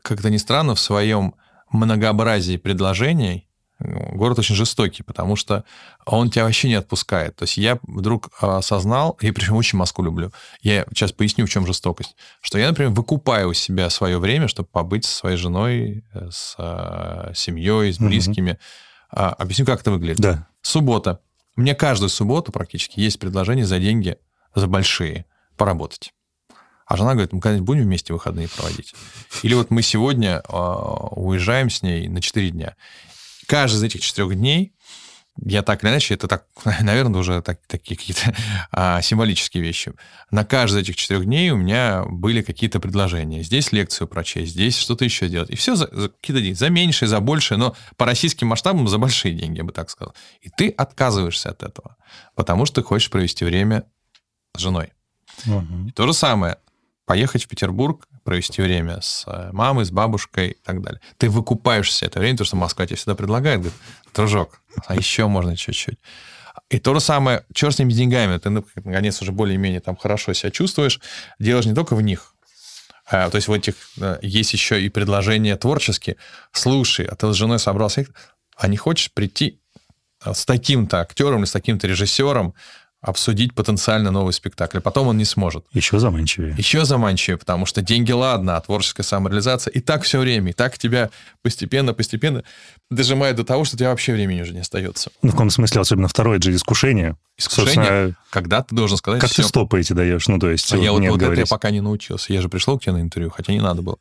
как-то ни странно, в своем многообразии предложений город очень жестокий, потому что он тебя вообще не отпускает. То есть я вдруг осознал, и причем очень Москву люблю, я сейчас поясню, в чем жестокость, что я, например, выкупаю у себя свое время, чтобы побыть со своей женой, э, с э, семьей, с близкими. Угу а, объясню, как это выглядит. Да. Суббота. Мне каждую субботу практически есть предложение за деньги, за большие, поработать. А жена говорит, мы когда-нибудь будем вместе выходные проводить? Или вот мы сегодня э, уезжаем с ней на 4 дня. Каждый из этих четырех дней я так или иначе, это так, наверное, уже так, такие какие-то а, символические вещи. На каждый из этих четырех дней у меня были какие-то предложения. Здесь лекцию прочесть, здесь что-то еще делать. И все за, за какие-то деньги. За меньшие, за большие, но по российским масштабам за большие деньги, я бы так сказал. И ты отказываешься от этого, потому что ты хочешь провести время с женой. Угу. И то же самое. Поехать в Петербург, провести время с э, мамой, с бабушкой и так далее. Ты выкупаешься это время, потому что Москва тебе всегда предлагает, говорит, дружок, а еще можно чуть-чуть. И то же самое, черт с ними деньгами, ты, наконец, уже более-менее там хорошо себя чувствуешь, делаешь не только в них, а, то есть в этих э, есть еще и предложения творческие. Слушай, а ты с женой собрался, а не хочешь прийти с таким-то актером или с таким-то режиссером обсудить потенциально новый спектакль. Потом он не сможет. Еще заманчивее. Еще заманчивее, потому что деньги ладно, а творческая самореализация и так все время, и так тебя постепенно-постепенно дожимает до того, что у тебя вообще времени уже не остается. Ну, в каком смысле, особенно второе же искушение. Искушение, когда ты должен сказать Как все. ты стопы эти даешь? Ну, то есть... А я вот, вот это я пока не научился. Я же пришел к тебе на интервью, хотя не надо было.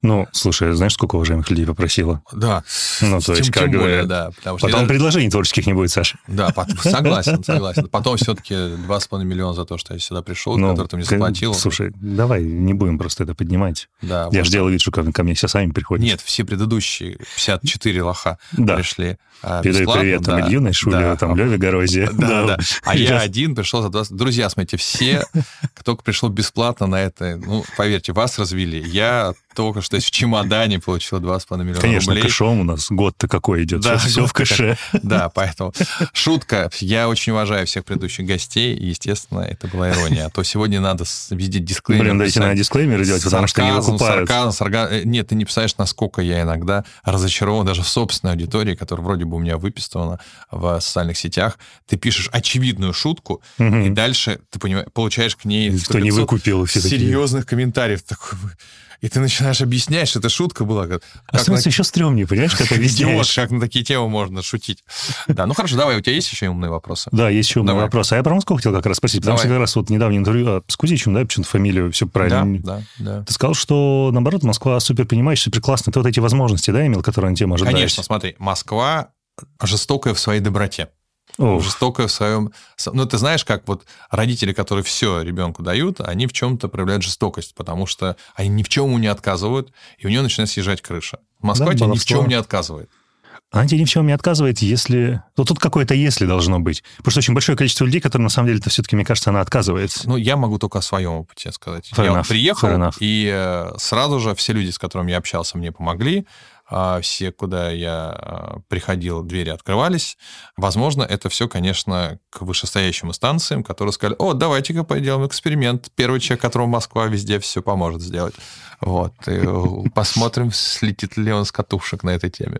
Ну, слушай, знаешь, сколько уважаемых людей попросила? Да. Ну, то есть, тем, как более, да. Потому что Потом даже... предложений творческих не будет, Саша. Да, согласен, согласен. Потом все-таки 2,5 миллиона за то, что я сюда пришел, ну, который ты мне заплатил. Слушай, давай не будем просто это поднимать. Да. Я вот же делаю вид, что ко, ко мне все сами приходят. Нет, все предыдущие 54 лоха да. пришли а, Передаю привет да, там Ильюной Шулеву, да. там Леве Горозе. Да, да. А я один пришел за 20... Друзья, смотрите, все, кто пришел бесплатно на это, ну, поверьте, вас развели. Я только что в чемодане получила 2,5 миллиона Конечно, рублей. Конечно, кэшом у нас год-то какой идет. Да, все в кэше. Да, поэтому шутка. Я очень уважаю всех предыдущих гостей, и, естественно, это была ирония. А то сегодня надо видеть дисклеймер. Блин, дайте надо дисклеймеры делать, потому что не выкупают. Сарказм, сарказм. Э, нет, ты не представляешь, насколько я иногда разочарован даже в собственной аудитории, которая вроде бы у меня выписана в социальных сетях. Ты пишешь очевидную шутку, и дальше ты понимаешь, получаешь к ней... Кто не выкупил все Серьезных комментариев. Такой, и ты начинаешь объяснять, что это шутка была. Как, а становится на... еще стрёмнее, понимаешь, когда объясняешь. как на такие темы можно шутить. Да, ну хорошо, давай, у тебя есть еще умные вопросы? Да, есть еще умные давай. вопросы. А я про Москву хотел как раз спросить, потому давай. что как раз вот недавнее интервью а, с Кузичем, да, почему-то фамилию все правильно. Да, да, да. Ты сказал, что, наоборот, Москва супер понимаешь, супер классная. Ты вот эти возможности, да, имел, которые на тебе может Конечно, смотри, Москва жестокая в своей доброте. Ох. жестокое в своем... Ну, ты знаешь, как вот родители, которые все ребенку дают, они в чем-то проявляют жестокость, потому что они ни в чем ему не отказывают, и у него начинает съезжать крыша. Москва да, тебе ни в чем не отказывает. Она тебе ни в чем не отказывает, если... Ну, тут какое-то «если» должно быть. Потому что очень большое количество людей, которые, на самом деле-то все-таки, мне кажется, она отказывается. Ну, я могу только о своем опыте сказать. Fair я enough. приехал, и э, сразу же все люди, с которыми я общался, мне помогли все, куда я а, приходил, двери открывались. Возможно, это все, конечно, к вышестоящим инстанциям, которые сказали, о, давайте-ка пойдем эксперимент. Первый человек, которому Москва везде все поможет сделать. Вот. И э, посмотрим, слетит ли он с катушек на этой теме.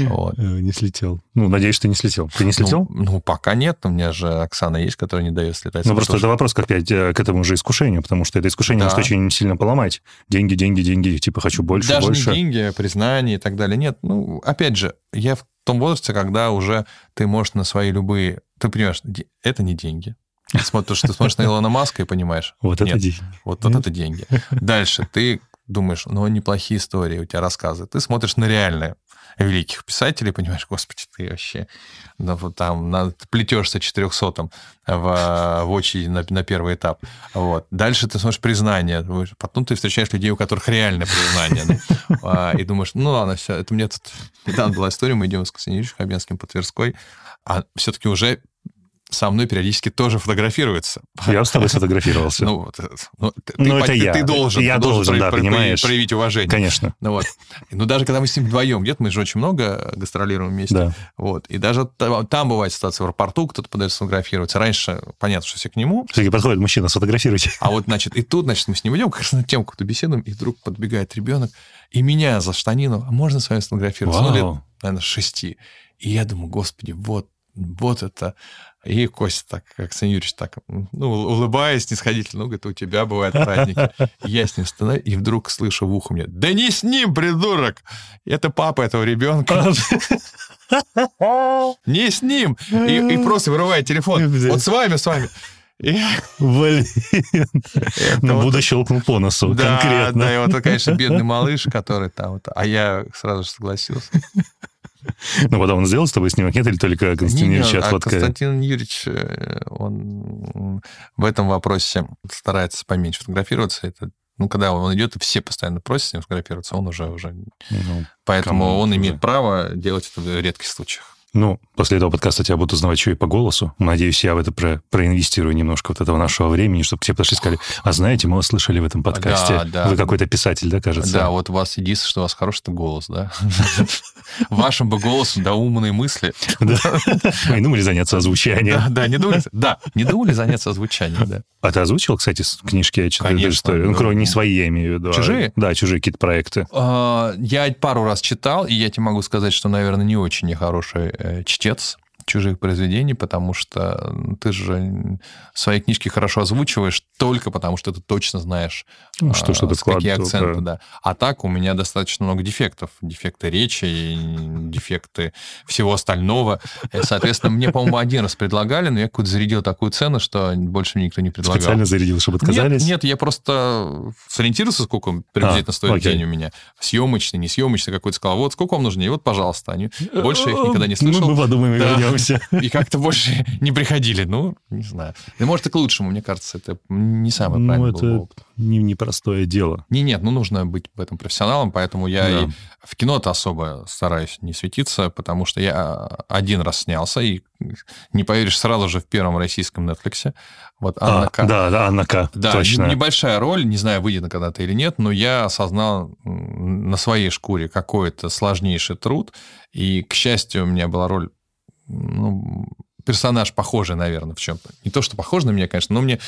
Вот. Э, не слетел. Ну, надеюсь, ты не слетел. Ты не слетел? Ну, ну пока нет. У меня же Оксана есть, которая не дает слетать. Ну, просто это вопрос как опять э, к этому же искушению, потому что это искушение да. может очень сильно поломать. Деньги, деньги, деньги. Типа, хочу больше, Даже больше. Не деньги, а признание и так далее. Нет, ну, опять же, я в том возрасте, когда уже ты можешь на свои любые... Ты понимаешь, это не деньги. Смотришь, ты смотришь на Илона Маска и понимаешь. Вот это деньги. Вот, вот это деньги. Дальше ты думаешь, ну, неплохие истории у тебя рассказы. Ты смотришь на реальные великих писателей, понимаешь, господи, ты вообще ну, там на, плетешься 400 в, в очереди на, на первый этап. Вот. Дальше ты смотришь признание. Потом ты встречаешь людей, у которых реальное признание. Да? И думаешь, ну ладно, все, это мне тут... Недавно была история, мы идем с Константиновичем Хабенским по Тверской, а все-таки уже со мной периодически тоже фотографируется. Я с тобой сфотографировался. Ну, ну, ты, ну это я. Ты должен, я ты должен, да, проявить, понимаешь. проявить уважение. Конечно. Ну, вот. Ну, даже когда мы с ним вдвоем, где-то мы же очень много гастролируем вместе. Да. Вот. И даже там, там бывает ситуация в аэропорту, кто-то подается сфотографироваться. Раньше понятно, что все к нему. Все-таки подходит мужчина, сфотографируйте. А вот, значит, и тут, значит, мы с ним идем, как раз на тему какую-то беседуем, и вдруг подбегает ребенок, и меня за штанину, а можно с вами сфотографироваться? Вау. Ну, лет, наверное, шести. И я думаю, господи, вот вот это. И Костя так, как Сан Юрьевич, так, ну, улыбаясь снисходительно, ну, говорит, у тебя бывают праздники. Я с ним становлюсь, и вдруг слышу в ухо мне, да не с ним, придурок! Это папа этого ребенка. Не с ним! И, и просто вырывает телефон. Вот с вами, с вами. И... Блин. Ну, вот... Будда щелкнул по носу, да, конкретно. Да, и вот, конечно, бедный малыш, который там... Вот, а я сразу же согласился. Ну, потом он сделал с тобой снимок, нет, или только Константин Юрьевич отфоткает? Константин Юрьевич, э, он в этом вопросе старается поменьше фотографироваться. Это ну, когда он идет, и все постоянно просят с ним фотографироваться, он уже уже. Ну, Поэтому он имеет право делать это в редких случаях. Ну, после этого подкаста тебя будут узнавать еще и по голосу. Надеюсь, я в это про проинвестирую немножко вот этого нашего времени, чтобы все подошли и сказали, а знаете, мы вас слышали в этом подкасте. Да, да. Вы какой-то писатель, да, кажется? Да, вот у вас единственное, что у вас хороший голос, да? Вашим бы голосом, да, умные мысли. Да. Не думали заняться озвучанием. Да, не думали, да, не думали заняться озвучанием, да. А ты озвучил, кстати, книжки я читаю историю? Ну, кроме не свои, я имею в виду. А чужие? Да, чужие какие-то проекты. А, я пару раз читал, и я тебе могу сказать, что, наверное, не очень нехороший э, чтец чужих произведений, потому что ты же свои книжки хорошо озвучиваешь только потому, что ты точно знаешь, ну, что, что а, какие акценты. Да. А так у меня достаточно много дефектов. Дефекты речи, дефекты всего остального. И, соответственно, мне, по-моему, один раз предлагали, но я какую-то зарядил такую цену, что больше мне никто не предлагал. Специально зарядил, чтобы отказались? Нет, нет я просто сориентировался, сколько приблизительно а, стоит окей. день у меня. Съемочный, не съемочный какой-то. Сказал, вот сколько вам нужно? И вот, пожалуйста. Они... Больше я их никогда не слышал. Ну, мы подумаем и да. вернемся вернемся. И как-то больше не приходили. Ну, не знаю. И может, и к лучшему, мне кажется, это не самое правильное. Ну, это не непростое дело. Не, нет, ну, нужно быть в этом профессионалом, поэтому я да. и в кино-то особо стараюсь не светиться, потому что я один раз снялся, и, не поверишь, сразу же в первом российском Netflix. Вот а, Анна а, К. Да, да, Анна К. Да, точно. небольшая роль, не знаю, выйдет она когда-то или нет, но я осознал на своей шкуре какой-то сложнейший труд, и, к счастью, у меня была роль ну, персонаж похожий, наверное, в чем-то. Не то, что похож на меня, конечно, но мне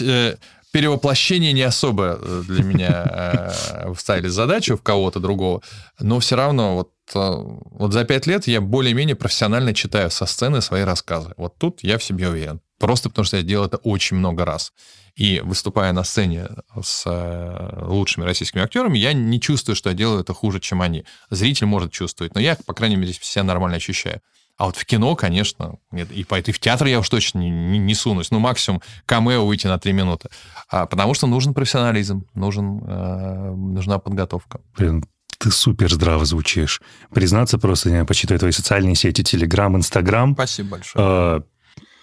э, перевоплощение не особо э, для меня э, вставили задачу в кого-то другого, но все равно вот, вот за пять лет я более-менее профессионально читаю со сцены свои рассказы. Вот тут я в себе уверен. Просто потому что я делал это очень много раз. И выступая на сцене с э, лучшими российскими актерами, я не чувствую, что я делаю это хуже, чем они. Зритель может чувствовать, но я, по крайней мере, себя нормально ощущаю. А вот в кино, конечно, нет, и, и в театр я уж точно не, не, не сунусь. Ну, максимум камео выйти на три минуты. А, потому что нужен профессионализм, нужен, э, нужна подготовка. Блин, ты супер здраво звучишь. Признаться просто, я почитаю твои социальные сети, Телеграм, Инстаграм. Спасибо большое. Э,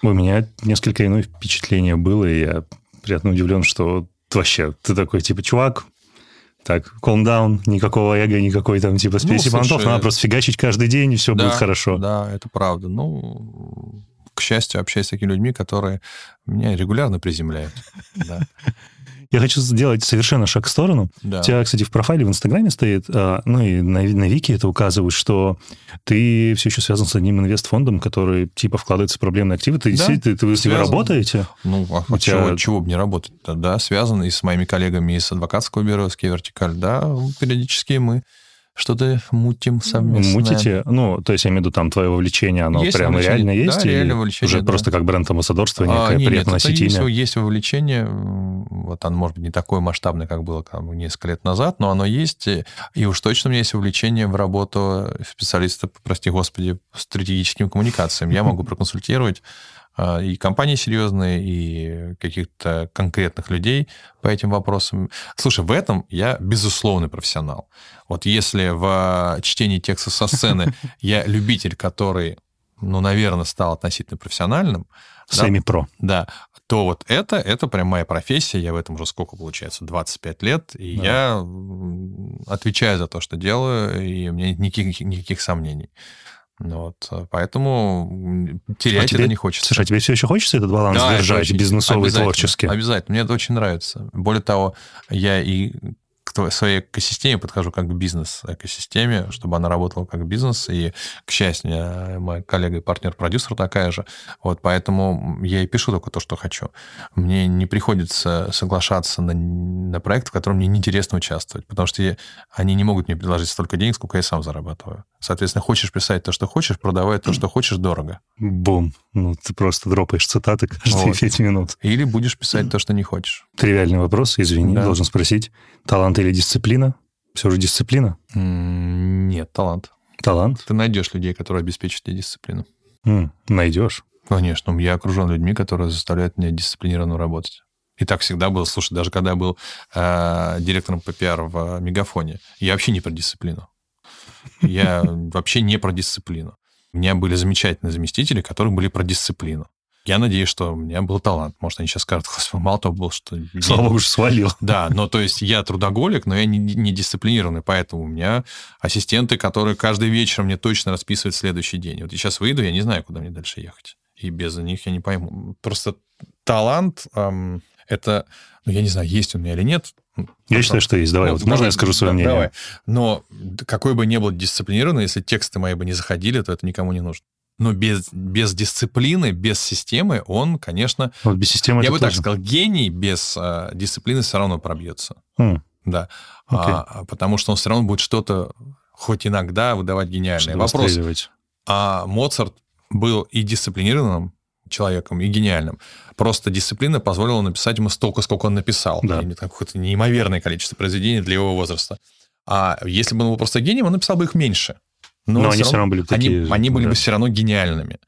у меня несколько иное впечатление было, и я приятно удивлен, что вообще ты такой, типа, чувак, так, calm down, никакого эго, никакой там типа спеси ну, понтов, надо просто фигачить каждый день, и все да, будет хорошо. Да, это правда. Ну, к счастью, общаюсь с такими людьми, которые меня регулярно приземляют. Да. Я хочу сделать совершенно шаг в сторону. Да. У тебя, кстати, в профайле в Инстаграме стоит, а, ну и на, на Вики это указывает, что ты все еще связан с одним инвестфондом, который типа вкладывается в проблемные активы. Ты да, действительно, ты, вы с ним работаете? Ну, а У чего, тебя... чего бы не работать? Да, связан и с моими коллегами из адвокатского бюро, с Вертикаль. Да, периодически мы что-то мутим совместно. Мутите? Ну, то есть, я имею в виду, там твое вовлечение, оно есть прямо реально есть? Да, реально вовлечение, Уже да. просто как бренд-амбассадорство, некое а, нет, приятно носить имя? Есть, есть вовлечение, вот оно, может быть, не такое масштабное, как было там, несколько лет назад, но оно есть, и уж точно у меня есть вовлечение в работу специалиста, прости господи, стратегическим коммуникациям. Я могу проконсультировать а, и компании серьезные, и каких-то конкретных людей по этим вопросам. Слушай, в этом я безусловный профессионал. Вот если в чтении текста со сцены я любитель, который, ну, наверное, стал относительно профессиональным. Семи-про. Да, то вот это, это прям моя профессия, я в этом уже сколько получается, 25 лет, и да. я отвечаю за то, что делаю, и у меня нет никаких, никаких сомнений. Ну вот, э, поэтому терять а тебе, это не хочется. Слушай, а тебе все еще хочется этот баланс да, держать, очень, бизнесовый, творческий? Обязательно, мне это очень нравится. Более того, я и к своей экосистеме подхожу как к бизнес-экосистеме, чтобы она работала как бизнес. И, к счастью, моя коллега и партнер-продюсер такая же. Вот поэтому я и пишу только то, что хочу. Мне не приходится соглашаться на, на проект, в котором мне неинтересно участвовать, потому что я, они не могут мне предложить столько денег, сколько я сам зарабатываю. Соответственно, хочешь писать то, что хочешь, продавай то, что хочешь, дорого. Бум. Ну, ты просто дропаешь цитаты каждые вот. 5 минут. Или будешь писать то, что не хочешь. Тривиальный вопрос, извини, да. должен спросить. Талант или дисциплина? Все же дисциплина? Нет, талант. Талант? Ты найдешь людей, которые обеспечат тебе дисциплину. М, найдешь? Конечно, я окружен людьми, которые заставляют меня дисциплинированно работать. И так всегда было. Слушай, даже когда я был э, директором ППР в Мегафоне, я вообще не про дисциплину. Я вообще не про дисциплину. У меня были замечательные заместители, которые были про дисциплину. Я надеюсь, что у меня был талант. Может, они сейчас скажут, господи, мало того был, что... Слава богу, свалил. Да, но то есть я трудоголик, но я не, не дисциплинированный, поэтому у меня ассистенты, которые каждый вечер мне точно расписывают следующий день. Вот я сейчас выйду, я не знаю, куда мне дальше ехать. И без них я не пойму. Просто талант эм, это, ну, я не знаю, есть у меня или нет. Я Потом. считаю, что есть. Давай, ну, вот давай, можно я скажу свое да, мнение? Давай. Но какой бы ни был дисциплинированный, если тексты мои бы не заходили, то это никому не нужно. Но без, без дисциплины, без системы он, конечно... Вот без системы Я бы тоже. так сказал, гений без э, дисциплины все равно пробьется. Mm. Да. Okay. А, потому что он все равно будет что-то хоть иногда выдавать гениальное. Вопрос. А Моцарт был и дисциплинированным человеком, и гениальным. Просто дисциплина позволила написать ему столько, сколько он написал. Да. Какое-то неимоверное количество произведений для его возраста. А если бы он был просто гением, он написал бы их меньше. Но, но они все равно были такие... Они, они были да. бы все равно гениальными.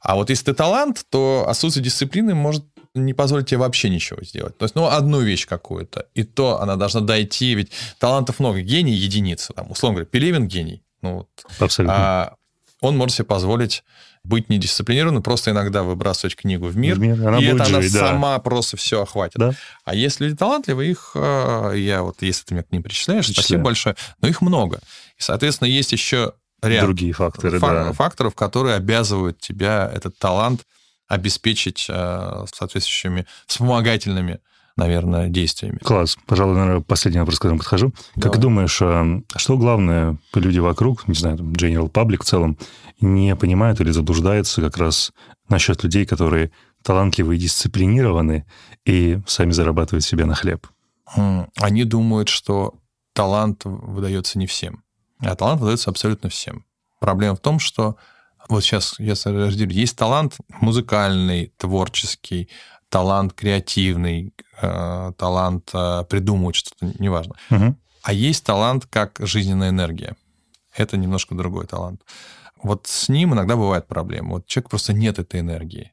А вот если ты талант, то отсутствие дисциплины может не позволить тебе вообще ничего сделать. То есть, ну, одну вещь какую-то. И то она должна дойти, ведь талантов много. Гений – единица. Там, условно говоря, Пелевин – гений. Ну, вот. Абсолютно. А он может себе позволить быть недисциплинированным, просто иногда выбрасывать книгу в мир, в мир она и это жить, она да. сама просто все охватит. Да. А если люди талантливые, их, э, я вот, если ты меня к ним причисляешь, Причисляю. спасибо большое, но их много. И, соответственно, есть еще ряд другие факторы, фак- да. факторов, которые обязывают тебя этот талант обеспечить э, соответствующими вспомогательными наверное, действиями. Класс. Пожалуй, наверное, последний вопрос, к которому подхожу. Давай. Как думаешь, а что главное люди вокруг, не знаю, там, general public в целом, не понимают или заблуждаются как раз насчет людей, которые талантливые и дисциплинированы и сами зарабатывают себе на хлеб? Они думают, что талант выдается не всем. А талант выдается абсолютно всем. Проблема в том, что Вот сейчас я разделю. Есть талант музыкальный, творческий, талант креативный, э, талант э, придумывать что-то, неважно. Мгм. А есть талант как жизненная энергия. Это немножко другой талант. Вот с ним иногда бывает проблема. Вот человек просто нет этой энергии.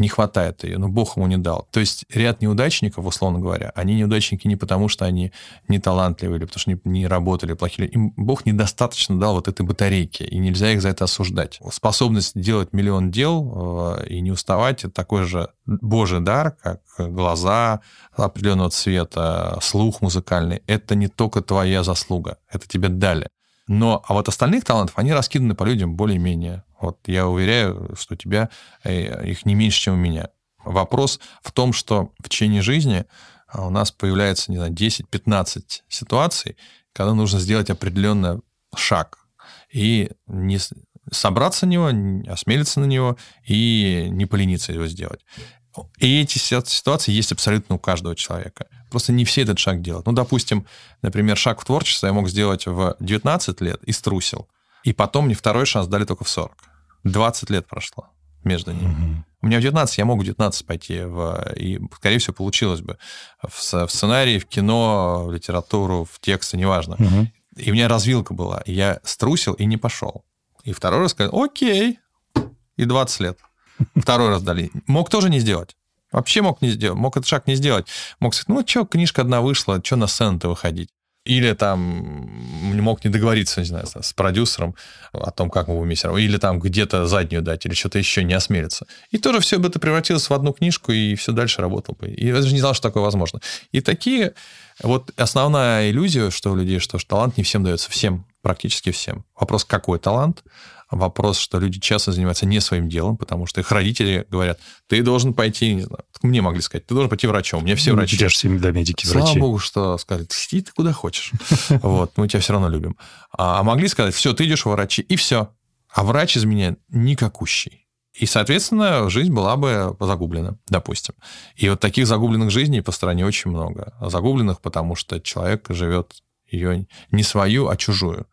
Не хватает ее, но Бог ему не дал. То есть ряд неудачников, условно говоря, они неудачники не потому, что они не талантливые или потому что не, не работали плохие. Им Бог недостаточно дал вот этой батарейки, и нельзя их за это осуждать. Способность делать миллион дел э, и не уставать – это такой же Божий дар, как глаза определенного цвета, слух музыкальный. Это не только твоя заслуга, это тебе дали. Но, а вот остальных талантов, они раскиданы по людям более-менее. Вот я уверяю, что у тебя э, их не меньше, чем у меня. Вопрос в том, что в течение жизни а, у нас появляется, не знаю, 10-15 ситуаций, когда нужно сделать определенный шаг и не собраться на него, не осмелиться на него и не полениться его сделать. И эти си- ситуации есть абсолютно у каждого человека. Просто не все этот шаг делают. Ну, допустим, например, шаг в творчество я мог сделать в 19 лет и струсил. И потом мне второй шанс дали только в 40. 20 лет прошло между ними. Мгм. У меня в 19, я мог в 19 пойти, в, и, скорее всего, получилось бы. В, в сценарии, в кино, в литературу, в тексты, неважно. Мгм. И у меня развилка была. И я струсил и не пошел. И второй раз сказал, окей. И 20 лет. Второй раз дали. Мог тоже не сделать. Вообще мог не сделать. Мог этот шаг не сделать. Мог сказать, ну что, книжка одна вышла, что на сцену-то выходить? Или там мог не договориться, не знаю, с продюсером о том, как мы будем вместе. Или там где-то заднюю дать, или что-то еще не осмелиться. И тоже все бы это превратилось в одну книжку, и все дальше работало бы. И я даже не знал, что такое возможно. И такие... Вот основная иллюзия, что у людей, что ж, талант не всем дается. Всем, практически всем. Вопрос, какой талант? Вопрос, что люди часто занимаются не своим делом, потому что их родители говорят, ты должен пойти, не знаю, мне могли сказать, ты должен пойти врачом. У меня все Ну, врачи. У тебя же медики, Слава врачи. богу, что сказали, иди ты куда хочешь. Вот, мы тебя все равно любим. А а могли сказать, все, ты идешь в врачи, и все. А врач из меня никакущий. И, соответственно, жизнь была бы загублена, допустим. И вот таких загубленных жизней по стране очень много. Загубленных, потому что человек живет ее не свою, а чужую.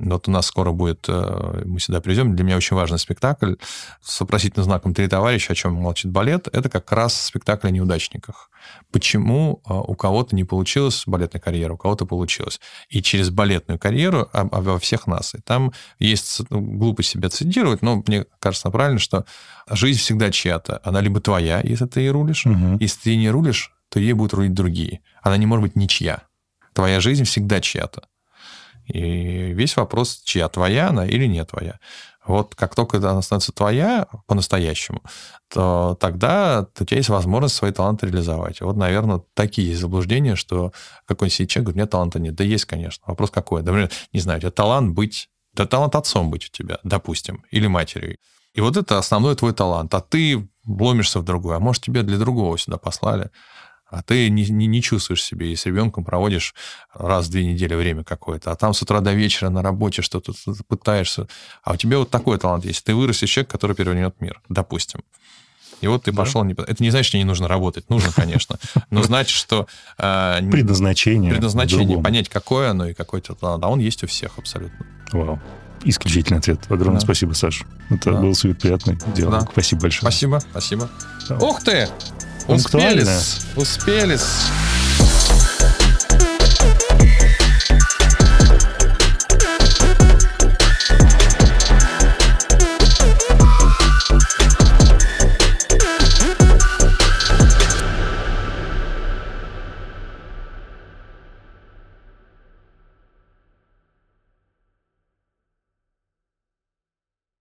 Вот у нас скоро будет, э, мы сюда придем, для меня очень важный спектакль с вопросительным знаком «Три товарища», о чем молчит балет, это как раз спектакль о неудачниках. Почему э, у кого-то не получилась балетная карьера, у кого-то получилось. И через балетную карьеру об- обо всех нас. И там есть, ну, глупо себя цитировать, но мне кажется правильно, что жизнь всегда чья-то. Она либо твоя, если ты ей рулишь, Мгм. если ты ей не рулишь, то ей будут рулить другие. Она не может быть ничья. Твоя жизнь всегда чья-то. И весь вопрос, чья твоя она или не твоя. Вот как только она становится твоя по-настоящему, то тогда у тебя есть возможность свои таланты реализовать. Вот, наверное, такие заблуждения, что какой-нибудь человек говорит, у меня таланта нет. Да есть, конечно. Вопрос какой? Например, не знаю, у тебя талант быть, да талант отцом быть у тебя, допустим, или матерью. И вот это основной твой талант. А ты ломишься в другой. А может, тебя для другого сюда послали. А ты не, не, не чувствуешь себе, и с ребенком проводишь раз в две недели время какое-то, а там с утра до вечера на работе что-то пытаешься. А у тебя вот такой талант есть. Ты вырастешь человек, который перевернет мир, допустим. И вот ты Да. пошел... Не... Это не значит, что не нужно работать. Нужно, конечно. Но значит, что... э, Предназначение. Предназначение, другом. понять, какое оно и какой-то талант. А он есть у всех абсолютно. Вау. Исключительный ответ. Огромное Да. спасибо, Саш. Это Да. был супер приятный диалог. Да. Спасибо большое. Спасибо, спасибо. Да. Ух ты! Успели-с, успели-с.